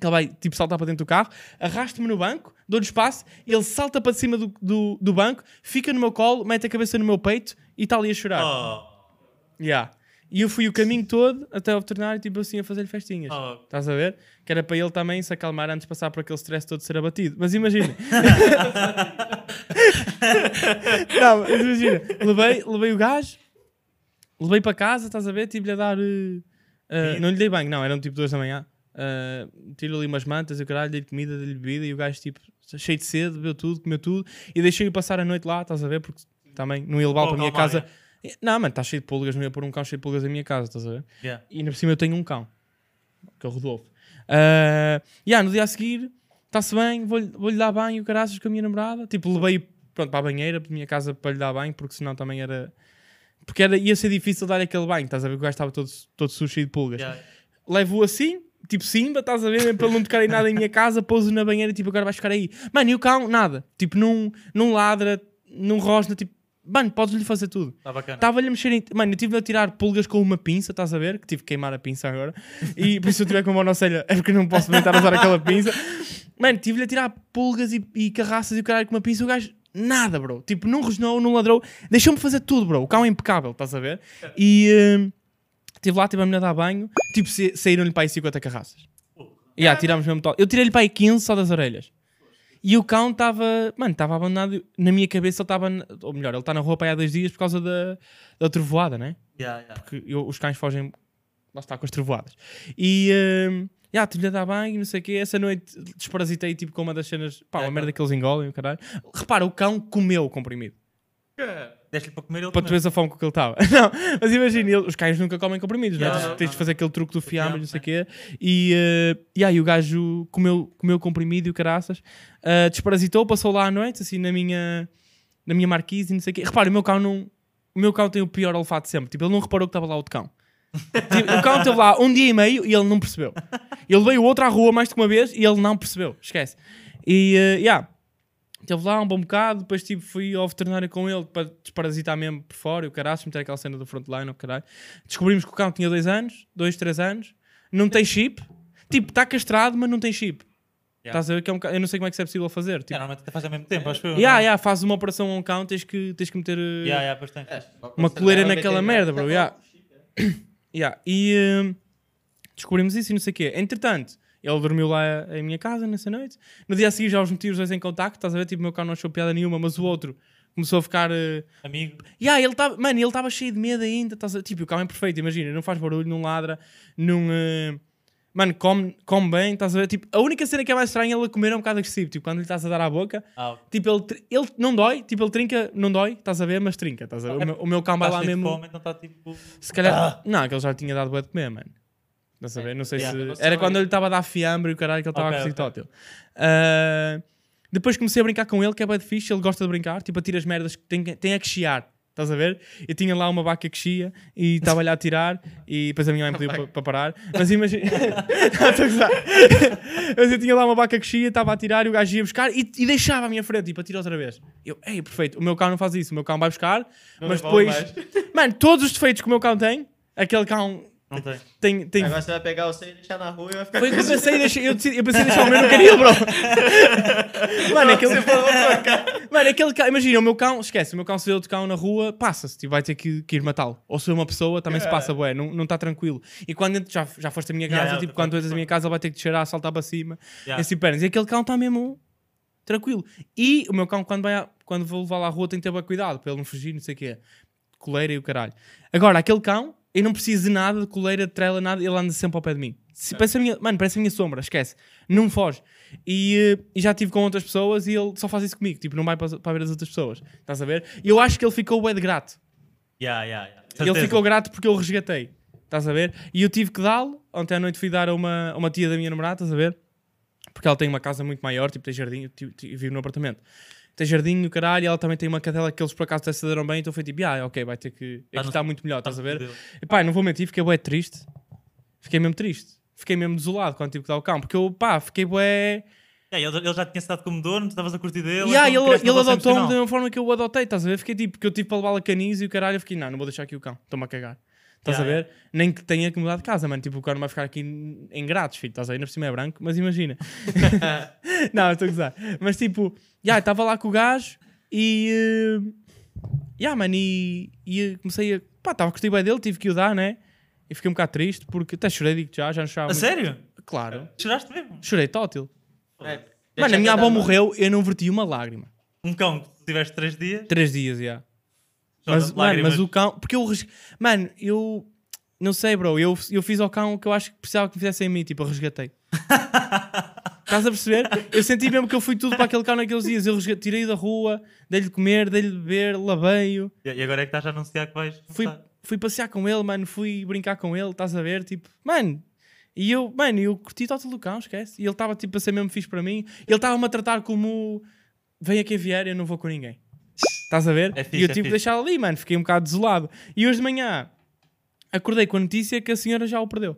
Que ele vai, tipo, saltar para dentro do carro, arrasta-me no banco, dou-lhe espaço, ele salta para cima do, do, do banco, fica no meu colo, mete a cabeça no meu peito e está ali a chorar. Oh, Yeah. E eu fui o caminho todo até ao veterinário, tipo assim, a fazer-lhe festinhas. oh. Estás a ver? Que era para ele também se acalmar antes de passar por aquele stress todo de ser abatido. Mas imagina. não, mas imagina. Levei, levei o gajo, levei para casa, estás a ver? Tive-lhe a dar. eh, eh, não lhe dei banho, não, eram tipo duas da manhã. Uh, tiro ali umas mantas e o caralho, dei-lhe comida, dei-lhe bebida e o gajo, tipo, cheio de sede, bebeu tudo, comeu tudo e deixei-o passar a noite lá, estás a ver? Porque também não ia levá-lo Oh, para a minha casa. Não, mano, está cheio de pulgas, não ia pôr um cão cheio de pulgas na minha casa, estás a ver? Yeah. E ainda por cima eu tenho um cão, que é o Rodolfo. Uh, yeah, no dia a seguir, está-se bem, vou-lhe vou-lhe dar banho, caraças, com a minha namorada. Tipo, levei pronto, para a banheira, para a minha casa, para lhe dar banho, porque senão também era. Porque era, ia ser difícil dar aquele banho, estás a ver? que O gajo estava todo, todo sujo, cheio de pulgas. Yeah. Levo-o assim, tipo Simba, estás a ver? Mesmo para não tocar em nada em minha casa, pouso na banheira, tipo, agora vais ficar aí. Mano, e o cão, nada. Tipo, não, não ladra, não rosna, tipo, mano, podes-lhe fazer tudo. Tá bacana. Estava-lhe a mexer em... Mano, eu tive a tirar pulgas com uma pinça, estás a ver? Que tive que queimar a pinça agora. E por isso se eu tiver com uma monocelha é porque não posso tentar usar aquela pinça. Mano, tive-lhe a tirar pulgas e, e carraças e o caralho com uma pinça. O gajo, nada, bro. Tipo, não rosnou, não ladrou. Deixou-me fazer tudo, bro. O cão é impecável, estás a ver? E hum, estive lá, tive a menina a dar banho. Tipo, sa- saíram-lhe para aí 50 carraças. E yeah, tirámos mesmo todo. Eu tirei-lhe para aí 15 só das orelhas. E o cão estava, mano, estava abandonado. Na minha cabeça ele estava, ou melhor, ele está na rua para aí há dois dias por causa da, da trovoada, né? Yeah, yeah. Porque eu- os cães fogem, lá está, com as trovoadas. E, hum, já, tive-lhe a dar banho, não sei o quê. Essa noite desparasitei, tipo, com uma das cenas, pá, uma Yeah, merda que eles engolem, o caralho. Repara, o cão comeu o comprimido. Deste-lhe para comer ele para tu comeu. veres a fome com que ele estava. Não, mas imagina, ele- os cães nunca comem comprimidos, não é? Não, Tens- não, Tens de não. fazer aquele truque do fiambre, não sei o quê. E, eh, e aí o gajo comeu, comeu comprimido e o caraças, eh, desparasitou, passou lá à noite, assim, na minha, na minha marquise e não sei o quê. Repara, o meu cão não. O meu cão tem o pior olfato de sempre. Tipo, ele não reparou que estava lá outro cão. Tipo, o cão esteve lá um dia e meio e ele não percebeu. Ele veio outro à rua mais de uma vez e ele não percebeu. Esquece. E, uh, yeah. Esteve lá um bom bocado, depois tipo, fui ao veterinário com ele para desparasitar mesmo por fora, e o caralho, meter aquela cena do frontline, o caralho. Descobrimos que o cão tinha dois anos, dois, três anos, não tem chip, tipo, está castrado, mas não tem chip. Yeah. Estás a ver que é um ca- Eu não sei como é que isso é possível fazer. Tipo, normalmente até faz ao mesmo tempo, acho eu. yeah, é? yeah, fazes uma operação a um cão, tens que, tens que meter uh, Yeah, yeah, pois tem. uma coleira naquela merda, bro. Yeah. Yeah. E hum, descobrimos isso e não sei o quê. Entretanto, ele dormiu lá em minha casa nessa noite. No dia a seguir já os meti os dois em contacto, estás a ver? Tipo, o meu cão não achou piada nenhuma, mas o outro começou a ficar. Uh... Amigo. Yeah, ele tava, mano, ele estava cheio de medo ainda. Estás a... Tipo, o cão é perfeito, imagina, não faz barulho, não ladra, não. uh, Mano, come, come bem, estás a ver? Tipo, a única cena que é mais estranha é ele comer é um bocado agressivo. Tipo, quando lhe estás a dar à boca, Ah, tipo, ele, tr- ele não dói, tipo, ele trinca, não dói, estás a ver? Mas trinca, estás a ver? O meu, o meu cão vai Está lá mesmo. fome, então está tipo. Se calhar. Não, que ele já tinha dado bué de comer, mano. Estás a ver? Não sei Yeah. se. Não Era quando eu lhe estava a dar fiambre e o caralho que ele estava Ok, a ok. cozitar tótil. Ah, depois comecei a brincar com ele, que é de fixe, ele gosta de brincar, tipo, atira as merdas que tem, tem a que chiar. Estás a ver? Eu tinha lá uma vaca que chia e estava-lhe a tirar e depois a minha mãe me pediu para parar. Mas imagina. Não. Mas eu tinha lá uma vaca que chia, estava a tirar e o gajo ia buscar e, e deixava à minha frente, tipo, atira outra vez. Eu, ei, perfeito. O meu cão não faz isso. O meu cão vai buscar, mas devolve depois. Mano, todos os defeitos que o meu cão tem, aquele cão Não tem. tem. tem... Agora você vai pegar o seu e deixar na rua e vai ficar Foi o que eu pensei, deixei, eu, eu pensei em deixar o meu, não queria, bro. Mano, aquele. Mano, aquele cão, imagina, o meu cão, esquece, o meu cão se vê outro cão na rua, passa-se, tipo, vai ter que, que ir matá-lo. Ou se vê uma pessoa, também se passa, bué, não está tranquilo. E quando já, já foste à minha casa, Yeah, yeah, tipo, tá quando tu entras à minha casa, ele vai ter que descer a saltar para cima, Yeah. assim pernas. E aquele cão está mesmo tranquilo. E o meu cão, quando, vai à- quando vou levar lá à rua, tem que ter bem cuidado, para ele não fugir, não sei o quê. Coleira e o caralho. Agora, aquele cão, eu não preciso de nada, de coleira, de trela, nada, ele anda sempre ao pé de mim. Se, parece a minha, mano, parece a minha sombra, esquece. Não foge. E, eh, e já estive com outras pessoas e ele só faz isso comigo, tipo, não vai para, para ver as outras pessoas. Estás a ver? E eu acho que ele ficou bué de grato. Yeah, yeah, yeah. Ele Certeza. ficou grato porque eu resgatei. Estás a ver? E eu tive que dá-lo. Ontem à noite fui dar a uma, a uma tia da minha namorada, estás a ver? Porque ela tem uma casa muito maior, tipo, tem jardim, eu ti- ti- vivo no apartamento. Tem jardim e o caralho, e ela também tem uma cadela que eles por acaso até se deram bem, então foi tipo, ah, ok, vai ter que. Tá Aqui está muito melhor, Tá estás a ver? fodido. E pá, não vou mentir, fiquei bué triste. Fiquei mesmo triste. Fiquei mesmo desolado quando tive que dar o cão, porque eu, pá, fiquei bué. Yeah, ele, já tinha estado como dono, tu estavas a curtir dele. Yeah, então ele ele adotou-me da mesma forma que eu o adotei, estás a ver? Fiquei tipo, porque eu tive para levá-lo a canis e o caralho, eu fiquei, não, não vou deixar aqui o cão, estou-me a cagar. Estás Yeah, a ver? Nem que tenha que mudar de casa, mano. Tipo, o cão não vai ficar aqui em- grátis, filho. Estás a ver? Ainda por cima é branco, mas imagina. não, estou a gozar. Mas tipo, já, estava lá com o gajo e. Já, yeah, mano, e, e comecei a. Pá, estava a gostei bem dele, tive que o dar, né? E fiquei um bocado triste porque até chorei, digo já, já não chorava. A muito. sério? Claro. Choraste mesmo? Chorei tótil. É, Mano, a minha avó morreu, eu não verti uma lágrima. Um cão que tiveste três dias. Três dias, já. chora Mas, mano, mas o cão. Porque eu. res- Mano, eu. Não sei, bro. Eu, eu fiz ao cão o que eu acho que precisava que me fizessem em mim. Tipo, eu resgatei. Estás a perceber? Eu senti mesmo que eu fui tudo para aquele cão naqueles dias. Eu resgatei, tirei da rua, dei-lhe de comer, dei-lhe de beber, lavei-o. E agora é que estás a anunciar que vais. Fui, fui passear com ele, mano. Fui brincar com ele. Estás a ver? Tipo, mano. E eu, mano, eu curti total do cão, esquece. E ele estava tipo a ser mesmo fixe para mim. Ele estava-me a tratar como. Venha quem vier, eu não vou com ninguém. Estás a ver? É fixe, e eu é tive que fixe. deixá-lo ali, mano. Fiquei um bocado desolado. E hoje de manhã acordei com a notícia que a senhora já o perdeu.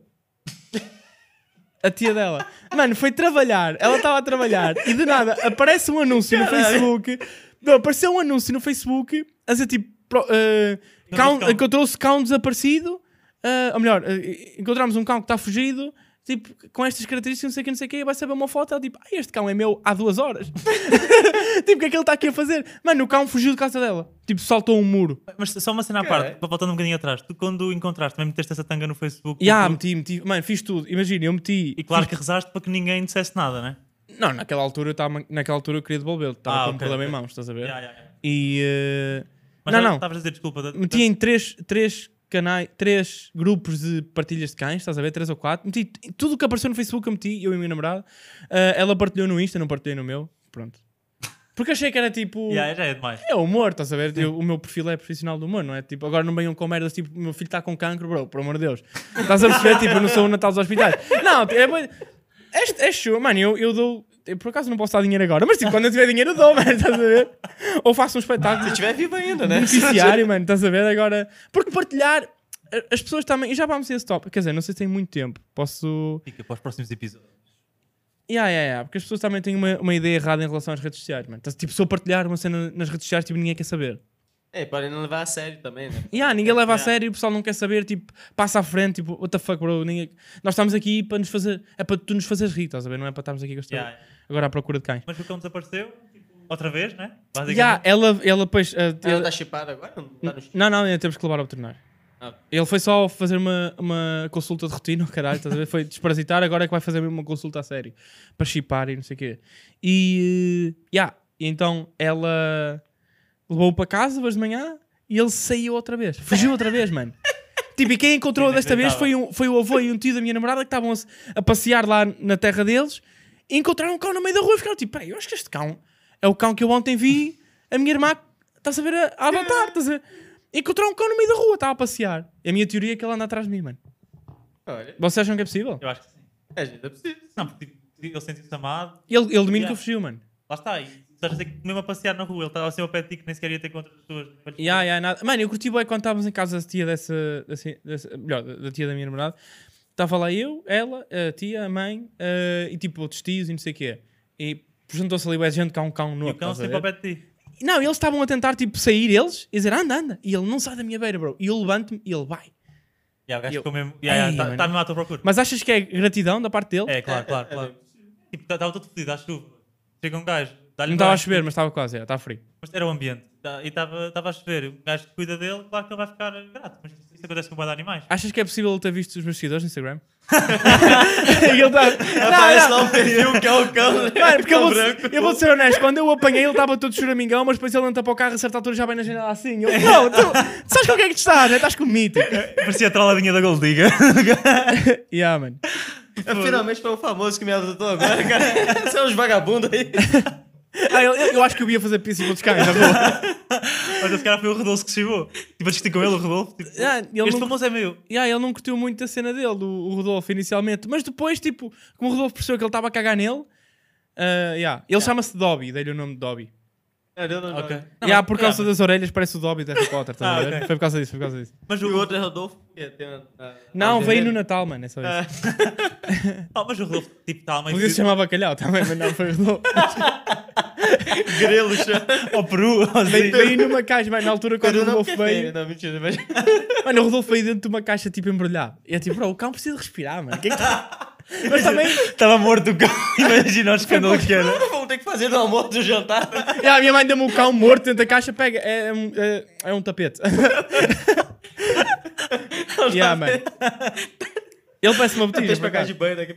A tia dela. Mano, foi trabalhar. Ela estava a trabalhar e de nada aparece um anúncio no Facebook. Não, apareceu um anúncio no Facebook a dizer tipo. pro- eh, cão- cão. Encontrou-se cão desaparecido. eh, ou melhor, eh, encontramos um cão que está fugido. Tipo, com estas características, não sei o que, não sei o que, vai saber uma foto. Ela tipo, ah, este cão é meu há duas horas. tipo, o que é que ele está aqui a fazer? Mano, o cão fugiu de casa dela. Tipo, saltou um muro. Mas só uma cena à Caralho. parte, para voltando um bocadinho atrás. Tu, quando o encontraste, também meteste essa tanga no Facebook. E ah, tu- meti, meti, mano, fiz tudo. Imagina, eu meti. E claro que rezaste para que ninguém dissesse nada, né? Não, naquela altura eu estava, naquela altura eu queria devolvê-lo, estava Ah, com um ok, problema ok. em mãos, estás a ver? Yeah, yeah, yeah. E eh, Mas não, já não, Estavas a dizer desculpa. da- meti em três, três canais, três grupos de partilhas de cães, estás a ver? Três ou quatro. Meti tudo o que apareceu no Facebook eu meti, eu e a minha namorada. Eh, ela partilhou no Insta, não partilhei no meu. Pronto. Porque achei que era tipo. Yeah, já é demais. É humor, estás a ver? Eu- o meu perfil é profissional do humor, não é? Tipo, agora não venham com merdas tipo, o meu filho está com cancro, bro, por amor de Deus. Estás a perceber? tipo, eu não sou o Natal dos hospitais. Não, é. É, é show, mano, eu, eu dou. Eu, por acaso não posso dar dinheiro agora, mas tipo, quando eu tiver dinheiro eu dou, mano, estás a ver? Ou faço um espetáculo Se estiver vivo ainda, né? beneficiário, mano, estás a ver? Agora. Porque partilhar. As pessoas também. E já vamos a esse top. Quer dizer, não sei se tem muito tempo. Posso. Fica para os próximos episódios. Yeah, yeah, yeah, porque as pessoas também têm uma, uma ideia errada em relação às redes sociais, mano. Tipo, se eu partilhar uma cena nas redes sociais, tipo, ninguém quer saber. É, podem não levar a sério também, né? Yeah, ninguém leva a sério, o pessoal não quer saber, tipo, passa à frente, tipo, what the fuck, bro. Ninguém... Nós estamos aqui para nos fazer. É para tu nos fazeres rir, estás a ver? Não é para estarmos aqui com esta- Yeah, agora à procura de cães. Mas o cão desapareceu, tipo, outra vez, né? Basicamente. Yeah, ela, ela depois. uh, Ela ele- está chipada agora? Não chip? Não, não, ainda temos que levar ao veterinário. Ah. Ele foi só fazer uma, uma consulta de rotina, oh, caralho, estás a ver? Foi desparasitar, agora é que vai fazer mesmo uma consulta a sério. Para chipar e não sei o quê. E, uh, yeah, e então ela levou-o para casa hoje de manhã e ele saiu outra vez. Fugiu outra vez, mano. Tipo, e quem encontrou desta vez foi, um, foi o avô e um tio da minha namorada que estavam a, se- a passear lá na terra deles e encontraram um cão no meio da rua e ficaram tipo, peraí, eu acho que este cão é o cão que eu ontem vi a minha irmã, estás a ver, a, a adotar, estás a? Encontraram um cão no meio da rua, estava a passear. E a minha teoria é que ele anda atrás de mim, mano. Olha, Vocês acham que é possível? Eu acho que sim. é é possível. Não, porque ele sentiu-se amado. Ele, ele Yeah. nunca fugiu, mano. Lá está. E estás mesmo a passear na rua, ele estava assim ao pé de ti que nem sequer ia ter com outras pessoas. Yeah, yeah, nada. Mano, eu curti bem quando estávamos em casa da tia dessa, dessa, dessa- melhor, da, tia da minha namorada. Estava lá eu, ela, a tia, a mãe eh, e tipo outros tios e não sei o quê. E juntou-se ali o gente cá um cão E novo. o cão sempre ao pé de ti. Não, eles estavam a tentar tipo sair eles e dizer anda, anda. E ele não sai da minha beira, bro. E eu levanto-me e ele vai. E o gajo ficou mesmo. Ei, Está mano. mesmo à tua procura. Mas achas que é gratidão da parte dele? É, claro, claro, claro. Tipo, estava todo fodido à chuva. Chega um gajo, Não estava a chover, mas estava quase, estava frio. Mas era o ambiente. E estava estava a chover. O gajo que cuida dele, claro que ele vai ficar grato. Mas isso acontece com o de animais. Achas que é possível ele ter visto os meus seguidores no Instagram? e ele tá... Aparece lá um perfil que é o cão. Mano, porque eu Cão vou, branco. eu vou ser honesto, quando eu o apanhei ele estava todo choramingão, mas depois ele entra para o carro a certa altura já vem na janela assim. Eu, não, tu, sabes com o que é que tu estás, né? Estás com mítico. Parecia a trolladinha da Gold Digger. yeah, mano. Finalmente foi o famoso que me adotou agora, cara. São uns vagabundos aí. Ah, eu, eu, acho que eu ia fazer pizza com outros cães, na boa. Mas esse cara foi o Rodolfo que se chegou. Tipo, a discutir com ele, o Rodolfo. Tipo, Ah, ele este não- famoso é meu. Yeah, ele não curtiu muito a cena dele, o, o Rodolfo, inicialmente. Mas depois, tipo, como o Rodolfo percebeu que ele estava a cagar nele, ah, yeah. ele chama-se Dobby, dei-lhe o nome de Dobby. É, não, não, não. E yeah, por causa das orelhas parece o Dobby de Harry Potter, estás Ah, a ver? ok. Foi por causa disso, foi por causa disso. Mas o, o outro é Rodolfo. que tem a- a- Não, a- veio no. Natal, mano, é só isso. Ah, Ah, mas o Rodolfo, tipo, está meio Podia se chamar bacalhau também, mas não foi Rodolfo. grelo, chama. Ao Peru, assim. Veio, numa caixa, mas na altura quando o Rodolfo é veio. Não, mentira, mas... Mano, o Rodolfo veio dentro de uma caixa tipo embrulhado. E é tipo, bro, o cão precisa respirar, mano. Que é que tá- Mas também. Estava morto o cão. Imagina o escândalo que era. Vamos ter que fazer no almoço do jantar. E a minha mãe deu-me um cão morto dentro da caixa, pega. É, um- é, é um tapete. yeah, mano. Ele parece uma botija. Para cá de banho daqui a.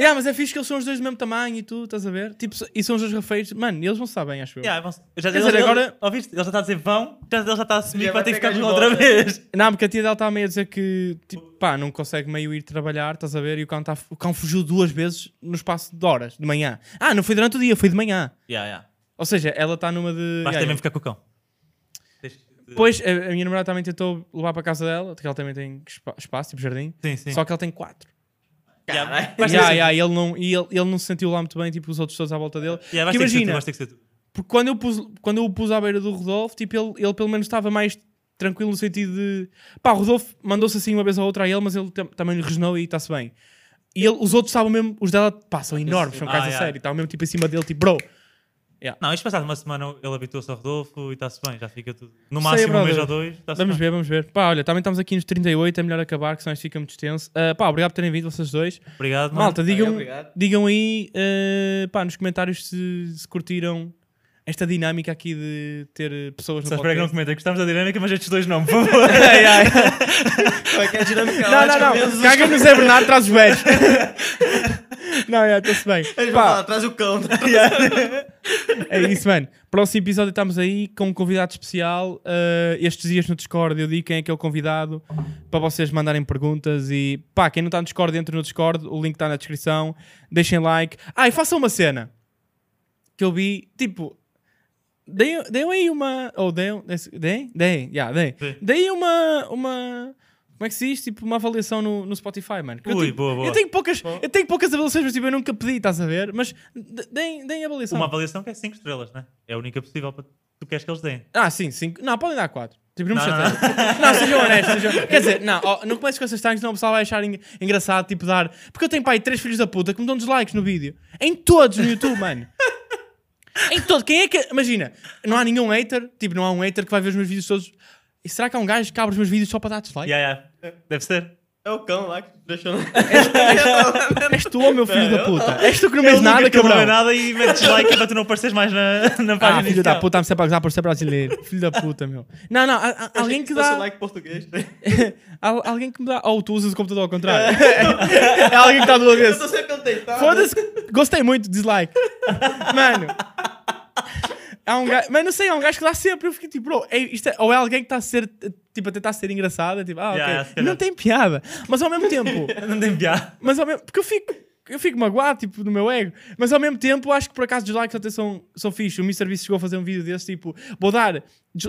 Yeah, mas é fixe que eles são os dois do mesmo tamanho e tudo, estás a ver? Tipo, e são os dois rafeiros. Mano, eles vão se dar bem, acho eu. Yeah, vamos- já, Quer dizer, ele- agora- Ouviste? Ele já está a dizer vão, já, ele já está a assumir Já que vai ter que ficar outra vez. Não, porque a tia dela está meio a dizer que, tipo, pá, não consegue meio ir trabalhar, estás a ver? E o cão, tá, o cão fugiu duas vezes no espaço de horas, de manhã. Ah, não foi durante o dia, foi de manhã. Yeah, yeah. Ou seja, ela está numa de. Basta Yeah, mesmo ficar com o cão. Depois, a, a minha namorada também tentou levar para a casa dela, porque ela também tem espa- espaço, tipo jardim. Sim, sim. Só que ela tem quatro. Caralho. ter Yeah, yeah, e ele, não, ele, ele não se sentiu lá muito bem, tipo, os outros todos à volta dele. Yeah, imagina, porque quando eu, pus, quando eu o pus à beira do Rodolfo, tipo, ele, ele pelo menos estava mais tranquilo no sentido de. Pá, o Rodolfo mandou-se assim uma vez ou outra a ele, mas ele tam- também lhe resnou e está-se bem. E ele- os outros estavam mesmo, os dela, pá, são enormes, são Ah, a yeah. sério, estavam mesmo tipo em cima dele, tipo, bro. Não, isto passado uma semana ele habituou-se ao Rodolfo e está-se bem, já fica tudo. No Sei, máximo um mês ou dois, Vamos bem. ver, vamos ver. Pá, olha, também estamos aqui nos 38, é melhor acabar, que senão isto fica muito extenso. Ah, pá, obrigado por terem vindo, vocês dois. Obrigado, mano. Malta, digam, obrigado. digam aí eh, pá, nos comentários se, se curtiram esta dinâmica aqui de ter pessoas no Só espero que não comentem. Gostamos da dinâmica, mas estes dois não, por favor. Ai, ai. Como é que é dinâmica Não, não, não. Caga no Zé Bernardo, traz os velhos. não, é, está-se bem. Pá, traz o cão. É isso, mano. Próximo episódio estamos aí com um convidado especial. Eh, estes dias no Discord eu digo quem é que é o convidado para vocês mandarem perguntas. E pá, quem não está no Discord, entre no Discord. O link está na descrição. Deixem like. Ah, e façam uma cena que eu vi. Tipo, Deem, deem aí uma. Ou deem. Deem? Deem, yeah, deem. Deem uma. uma como é que se diz? Tipo, uma avaliação no, no Spotify, mano. Que eu, Ui, tipo, boa, boa. Eu tenho poucas, eu tenho poucas avaliações, mas tipo, eu nunca pedi, estás a ver? Mas de- deem, deem avaliação. Uma avaliação que é 5 estrelas, né? É a única possível para tu queres que eles deem. Ah, sim, cinco. Não, podem dar quatro. Tipo, não me Não, não. Não, sejam honestos. Sejam... Quer dizer, não, não comeces com essas tags, senão o pessoal vai achar en- engraçado, tipo, dar. Porque eu tenho pai três filhos da puta que me dão dislikes no vídeo. Em todos no YouTube, mano. Em todos. Quem é que. Imagina, não há nenhum hater, tipo, não há um hater que vai ver os meus vídeos todos. E será que há um gajo que abre os meus vídeos só para dar dislike? Yeah, yeah. Deve ser. É o cão lá que deixou. És tu, meu filho da puta. És tu que não vês nada, te não nada e metes like para tu não apareceres mais na, na página Ah, filho da puta, me sempre a gozar por ser brasileiro. Filho da puta, meu. Não, não, há- há alguém que dá. like português. Al- alguém que me dá. Ou tu usas o computador ao contrário. é alguém que está do Eu avesso. tô sempre a tentar. Foda-se. Gostei muito, dislike. Mano. Há um gajo, mas não sei, há um gajo que dá sempre. Eu fiquei tipo, bro, é, isto é- ou é alguém que está a ser, tipo, a tentar ser engraçado. é Tipo, ah, ok. Yeah, não tem piada. Mas ao mesmo tempo, Não tem piada. mas ao mesmo, porque eu fico, eu fico magoado, tipo, no meu ego. Mas ao mesmo tempo, acho que por acaso dislikes até são, são fixe. O Mr. Beast chegou a fazer um vídeo desse, tipo, vou dar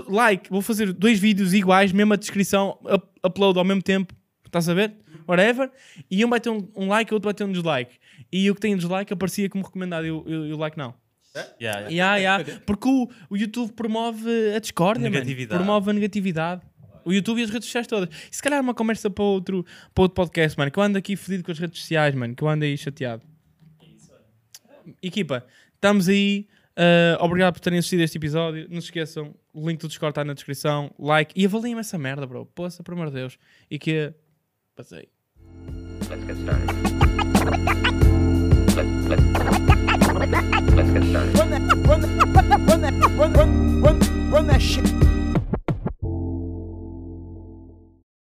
like, vou fazer dois vídeos iguais, mesma descrição, up- upload ao mesmo tempo, estás a ver? Whatever. E um vai ter um, um like, o outro vai ter um dislike. E o que tem dislike aparecia como recomendado e e o- e o like não. Yeah, yeah. Yeah, yeah. Porque o, o YouTube promove a discórdia. Promove a negatividade. O YouTube e as redes sociais todas. E se calhar é uma conversa para outro, para outro podcast, mano. Que eu ando aqui fodido com as redes sociais, mano. Que eu ando aí chateado. Equipa, estamos aí. Uh, obrigado por terem assistido a este episódio. Não se esqueçam, o link do Discord está na descrição. Like e avaliem essa merda, bro. Poça, por amor de Deus. E que. Passei. Let's get started. Let, let, let's get started. Run that, run that, run that, run that, run, run, run, run that shit.